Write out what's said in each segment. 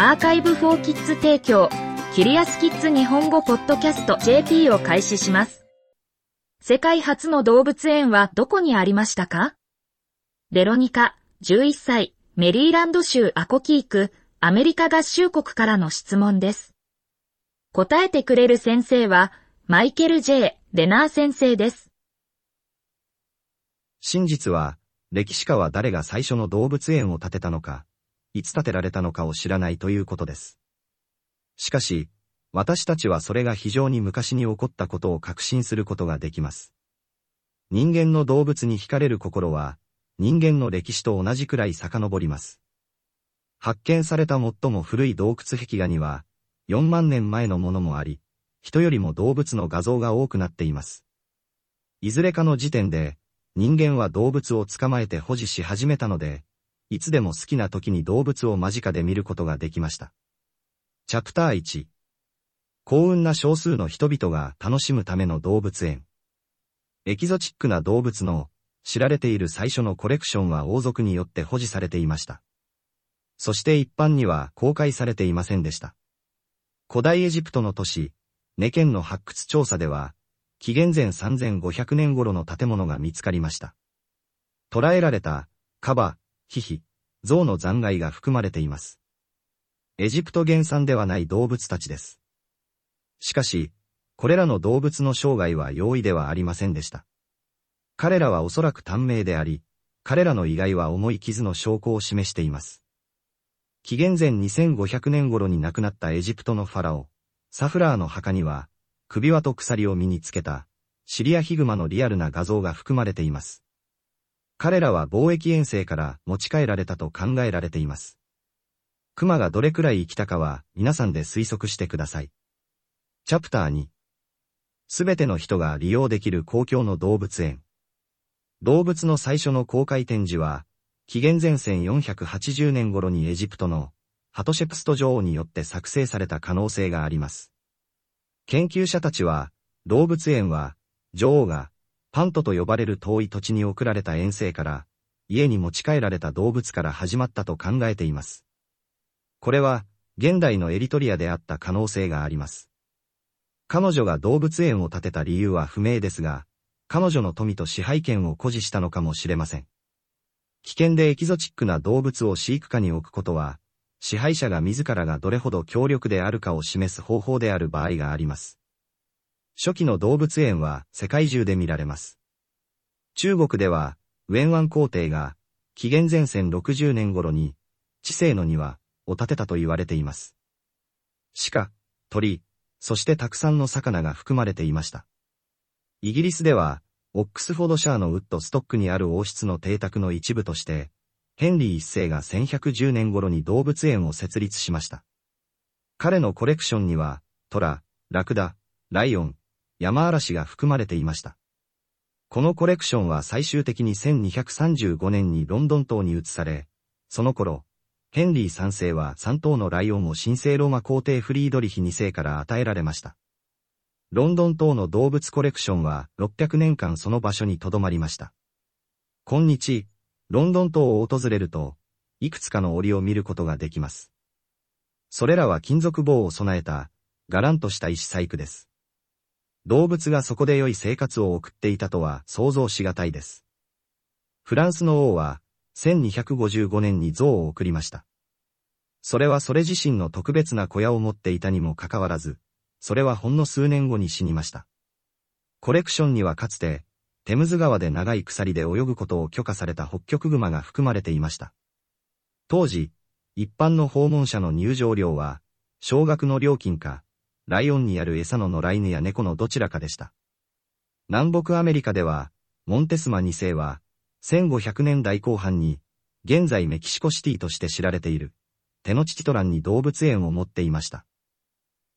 アーカイブフォーキッズ提供、キリアスキッズ日本語ポッドキャスト。JP を開始します。世界初の動物園はどこにありましたか？ベロニカ、11歳、メリーランド州アコキーク、アメリカ合衆国からの質問です。答えてくれる先生は、マイケル・ J・ レナー先生です。真実は、歴史家は誰が最初の動物園を建てたのか、いつ建てられたのかを知らないということです。しかし、私たちはそれが非常に昔に起こったことを確信することができます。人間の動物に惹かれる心は、人間の歴史と同じくらい遡ります。発見された最も古い洞窟壁画には、4万年前のものもあり、人よりも動物の画像が多くなっています。いずれかの時点で、人間は動物を捕まえて保持し始めたので、いつでも好きな時に動物を間近で見ることができました。チャプター1幸運な少数の人々が楽しむための動物園。エキゾチックな動物の知られている最初のコレクションは王族によって保持されていました。そして一般には公開されていませんでした。古代エジプトの都市、ネケンの発掘調査では、紀元前3500年頃の建物が見つかりました。捕らえられた、カバ、ヒヒ、象の残骸が含まれています。エジプト原産ではない動物たちです。しかし、これらの動物の生涯は容易ではありませんでした。彼らはおそらく短命であり、彼らの意外は重い傷の証拠を示しています。紀元前2500年頃に亡くなったエジプトのファラオ、サフラーの墓には、首輪と鎖を身につけた、シリアヒグマのリアルな画像が含まれています。彼らは貿易遠征から持ち帰られたと考えられています。熊がどれくらい生きたかは皆さんで推測してください。チャプター2。すべての人が利用できる公共の動物園。動物の最初の公開展示は、紀元前1480年頃にエジプトのハトシェプスト女王によって作成された可能性があります。研究者たちは、動物園は、女王が、パントと呼ばれる遠い土地に送られた遠征から、家に持ち帰られた動物から始まったと考えています。これは、現代のエリトリアであった可能性があります。彼女が動物園を建てた理由は不明ですが、彼女の富と支配権を誇示したのかもしれません。危険でエキゾチックな動物を飼育下に置くことは、支配者が自らがどれほど強力であるかを示す方法である場合があります。初期の動物園は世界中で見られます。中国では、ウェンワン皇帝が、紀元前1060年頃に、知性の庭を建てたと言われています。鹿、鳥、そしてたくさんの魚が含まれていました。イギリスでは、オックスフォードシャーのウッドストックにある王室の邸宅の一部として、ヘンリー一世が1110年頃に動物園を設立しました。彼のコレクションには、トラ、ラクダ、ライオン、ヤマアラシが含まれていました。このコレクションは最終的に1235年にロンドン島に移され、その頃、ヘンリー3世は3頭のライオンを神聖ローマ皇帝フリードリヒ2世から与えられました。ロンドン島の動物コレクションは600年間その場所に留まりました。今日、ロンドン島を訪れると、いくつかの檻を見ることができます。それらは金属棒を備えた、ガランとした石細工です。動物がそこで良い生活を送っていたとは想像しがたいです。フランスの王は、1255年に像を送りました。それはそれ自身の特別な小屋を持っていたにもかかわらず、それはほんの数年後に死にました。コレクションにはかつて、テムズ川で長い鎖で泳ぐことを許可された北極熊が含まれていました。当時、一般の訪問者の入場料は、少額の料金か、ライオンにある餌の野良犬や猫のどちらかでした。南北アメリカでは、モンテスマ2世は、1500年代後半に、現在メキシコシティとして知られている、テノチティトランに動物園を持っていました。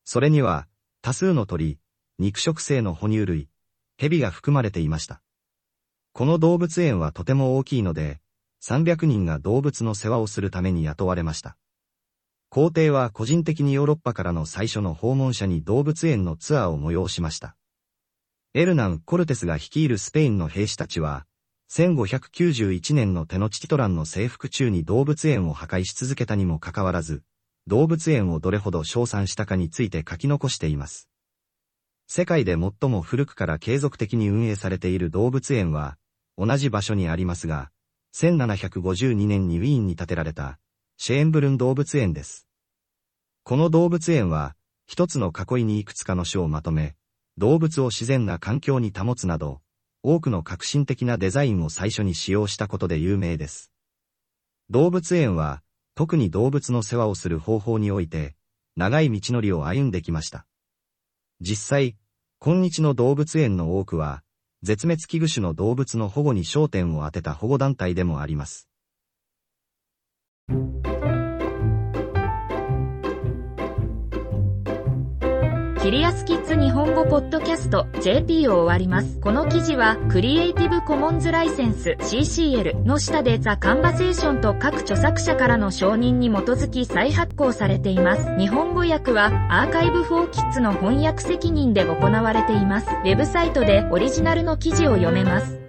それには、多数の鳥、肉食性の哺乳類、蛇が含まれていました。この動物園はとても大きいので、300人が動物の世話をするために雇われました。皇帝は個人的にヨーロッパからの最初の訪問者に動物園のツアーを催しました。エルナン・コルテスが率いるスペインの兵士たちは、1591年のテノチティトランの征服中に動物園を破壊し続けたにもかかわらず、動物園をどれほど称賛したかについて書き残しています。世界で最も古くから継続的に運営されている動物園は、同じ場所にありますが、1752年にウィーンに建てられた、シェーンブルン動物園です。この動物園は、一つの囲いにいくつかの種をまとめ、動物を自然な環境に保つなど、多くの革新的なデザインを最初に使用したことで有名です。動物園は、特に動物の世話をする方法において、長い道のりを歩んできました。実際、今日の動物園の多くは、絶滅危惧種の動物の保護に焦点を当てた保護団体でもあります。キリアスキッズ日本語ポッドキャスト JP を終わります。この記事はクリエイティブコモンズライセンス CCL の下でザ・カンバセーションと各著作者からの承認に基づき再発行されています。日本語訳はアーカイブフォーキッズの翻訳責任で行われています。ウェブサイトでオリジナルの記事を読めます。